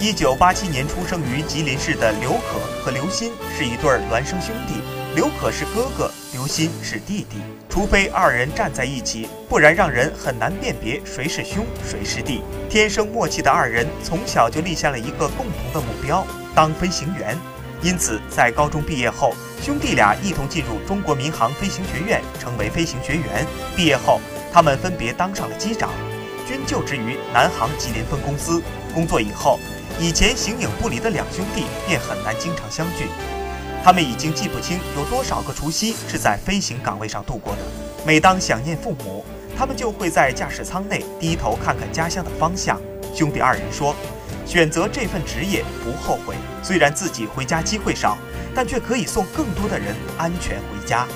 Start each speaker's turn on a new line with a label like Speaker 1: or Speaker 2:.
Speaker 1: 一九八七年出生于吉林市的刘可和刘鑫是一对孪生兄弟，刘可是哥哥，刘鑫是弟弟。除非二人站在一起，不然让人很难辨别谁是兄谁是弟。天生默契的二人从小就立下了一个共同的目标：当飞行员。因此，在高中毕业后，兄弟俩一同进入中国民航飞行学院，成为飞行学员。毕业后，他们分别当上了机长，均就职于南航吉林分公司。工作以后。以前形影不离的两兄弟便很难经常相聚，他们已经记不清有多少个除夕是在飞行岗位上度过的。每当想念父母，他们就会在驾驶舱内低头看看家乡的方向。兄弟二人说，选择这份职业不后悔，虽然自己回家机会少，但却可以送更多的人安全回家。